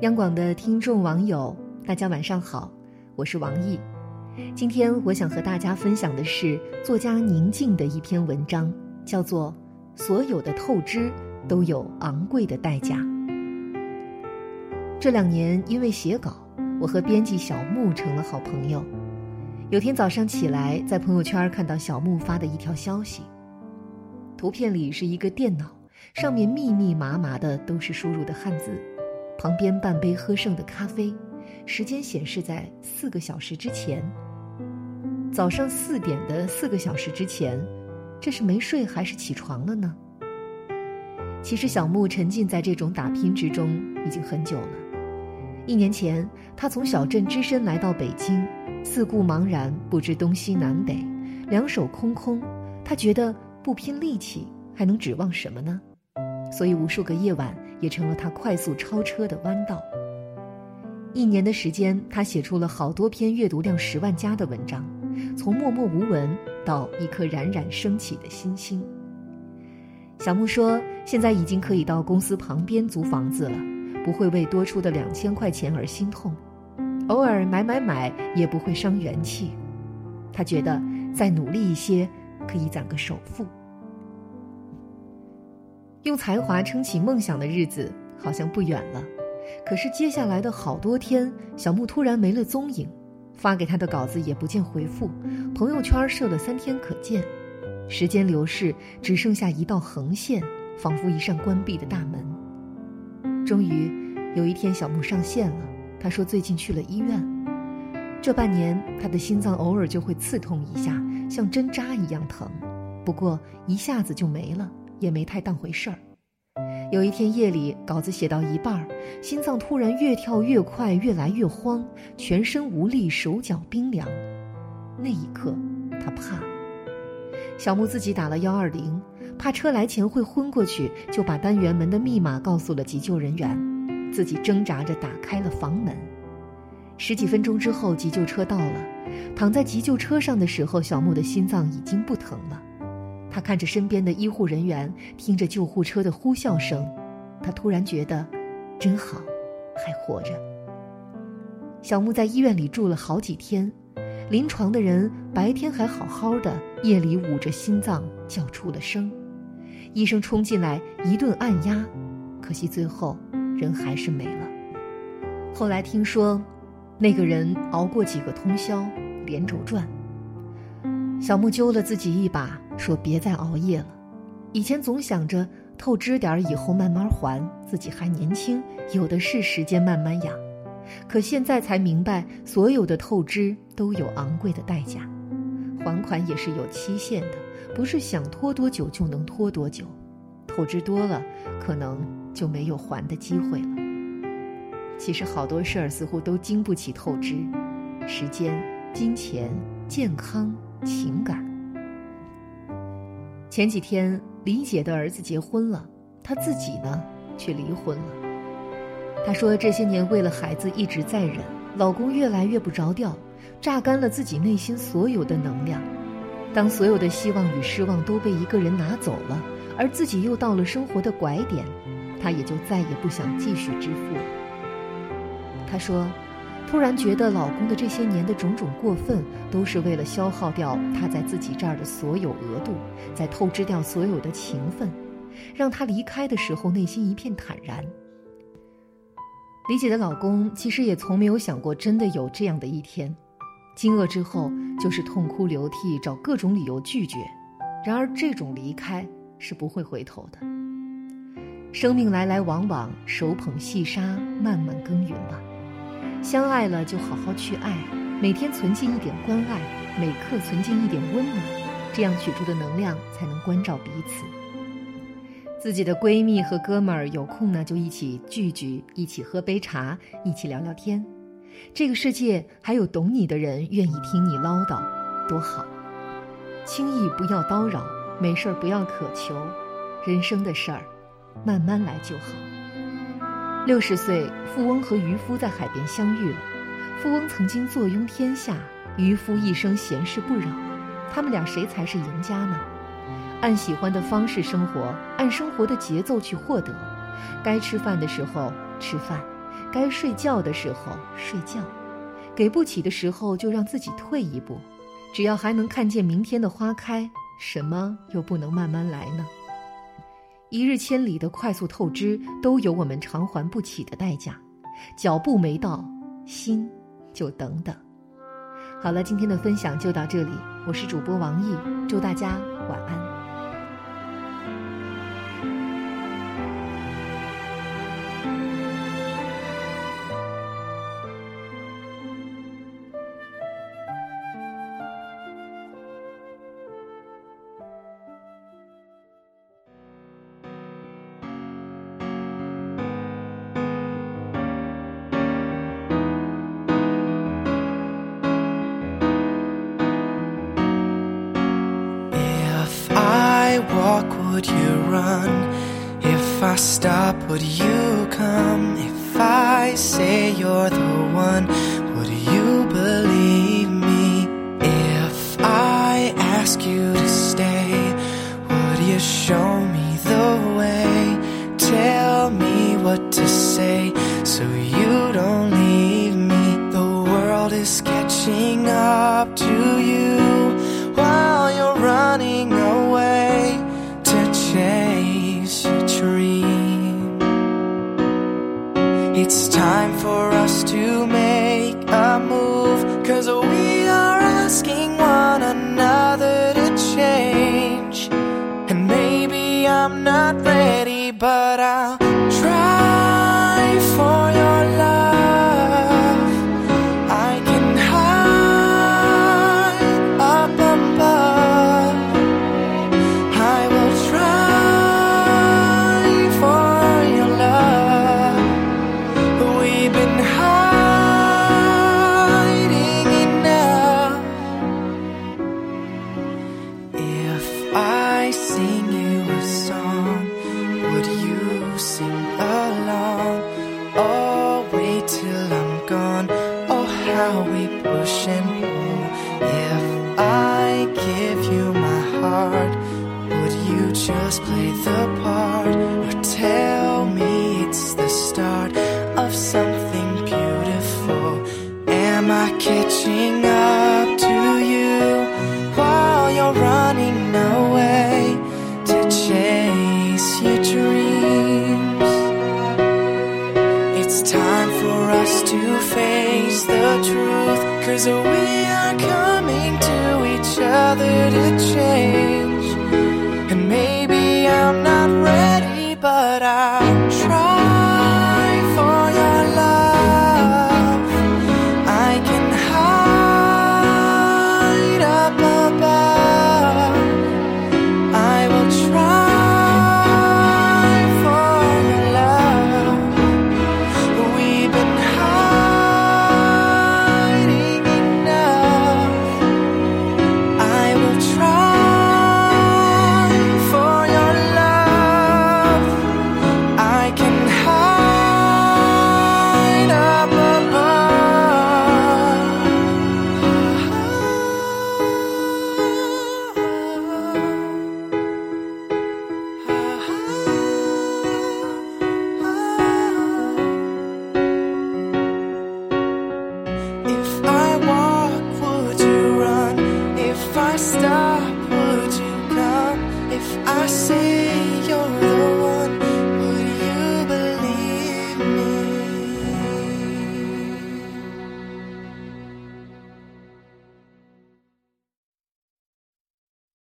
央广的听众网友，大家晚上好，我是王毅。今天我想和大家分享的是作家宁静的一篇文章，叫做《所有的透支都有昂贵的代价》。这两年因为写稿，我和编辑小木成了好朋友。有天早上起来，在朋友圈看到小木发的一条消息，图片里是一个电脑，上面密密麻麻的都是输入的汉字。旁边半杯喝剩的咖啡，时间显示在四个小时之前。早上四点的四个小时之前，这是没睡还是起床了呢？其实小木沉浸在这种打拼之中已经很久了。一年前，他从小镇只身来到北京，四顾茫然，不知东西南北，两手空空。他觉得不拼力气，还能指望什么呢？所以无数个夜晚。也成了他快速超车的弯道。一年的时间，他写出了好多篇阅读量十万加的文章，从默默无闻到一颗冉冉升起的新星。小木说：“现在已经可以到公司旁边租房子了，不会为多出的两千块钱而心痛，偶尔买买买也不会伤元气。他觉得再努力一些，可以攒个首付。”用才华撑起梦想的日子好像不远了，可是接下来的好多天，小木突然没了踪影，发给他的稿子也不见回复，朋友圈设了三天可见，时间流逝，只剩下一道横线，仿佛一扇关闭的大门。终于，有一天小木上线了，他说最近去了医院，这半年他的心脏偶尔就会刺痛一下，像针扎一样疼，不过一下子就没了。也没太当回事儿。有一天夜里，稿子写到一半儿，心脏突然越跳越快，越来越慌，全身无力，手脚冰凉。那一刻，他怕。小木自己打了幺二零，怕车来前会昏过去，就把单元门的密码告诉了急救人员，自己挣扎着打开了房门。十几分钟之后，急救车到了。躺在急救车上的时候，小木的心脏已经不疼了。他看着身边的医护人员，听着救护车的呼啸声，他突然觉得，真好，还活着。小木在医院里住了好几天，临床的人白天还好好的，夜里捂着心脏叫出了声，医生冲进来一顿按压，可惜最后人还是没了。后来听说，那个人熬过几个通宵，连轴转。小木揪了自己一把，说：“别再熬夜了。以前总想着透支点儿，以后慢慢还，自己还年轻，有的是时间慢慢养。可现在才明白，所有的透支都有昂贵的代价，还款也是有期限的，不是想拖多久就能拖多久。透支多了，可能就没有还的机会了。其实好多事儿似乎都经不起透支，时间、金钱、健康。”情感。前几天，李姐的儿子结婚了，她自己呢却离婚了。她说这些年为了孩子一直在忍，老公越来越不着调，榨干了自己内心所有的能量。当所有的希望与失望都被一个人拿走了，而自己又到了生活的拐点，她也就再也不想继续支付了。她说。突然觉得老公的这些年的种种过分，都是为了消耗掉他在自己这儿的所有额度，在透支掉所有的情分，让他离开的时候内心一片坦然。李姐的老公其实也从没有想过真的有这样的一天，惊愕之后就是痛哭流涕，找各种理由拒绝。然而这种离开是不会回头的。生命来来往往，手捧细沙，慢慢耕耘吧。相爱了就好好去爱，每天存进一点关爱，每刻存进一点温暖，这样取出的能量才能关照彼此。自己的闺蜜和哥们儿有空呢，就一起聚聚，一起喝杯茶，一起聊聊天。这个世界还有懂你的人，愿意听你唠叨，多好。轻易不要叨扰，没事儿不要渴求，人生的事儿，慢慢来就好。六十岁，富翁和渔夫在海边相遇了。富翁曾经坐拥天下，渔夫一生闲事不扰。他们俩谁才是赢家呢？按喜欢的方式生活，按生活的节奏去获得。该吃饭的时候吃饭，该睡觉的时候睡觉，给不起的时候就让自己退一步。只要还能看见明天的花开，什么又不能慢慢来呢？一日千里的快速透支，都有我们偿还不起的代价。脚步没到，心就等等。好了，今天的分享就到这里，我是主播王毅，祝大家晚安。Would you run? If I stop, would you come? If I say you're the one, would you believe me? If I ask you to stay, would you show me the way? Tell me what to say so you don't leave me. The world is catching up to you I sing you a song, would you sing along? Oh, wait till I'm gone. Oh, how we push and pull. If I give you my heart, would you just play the part? Us to face the truth. Cause we are coming to each other to change. stop, would you come? If I say you're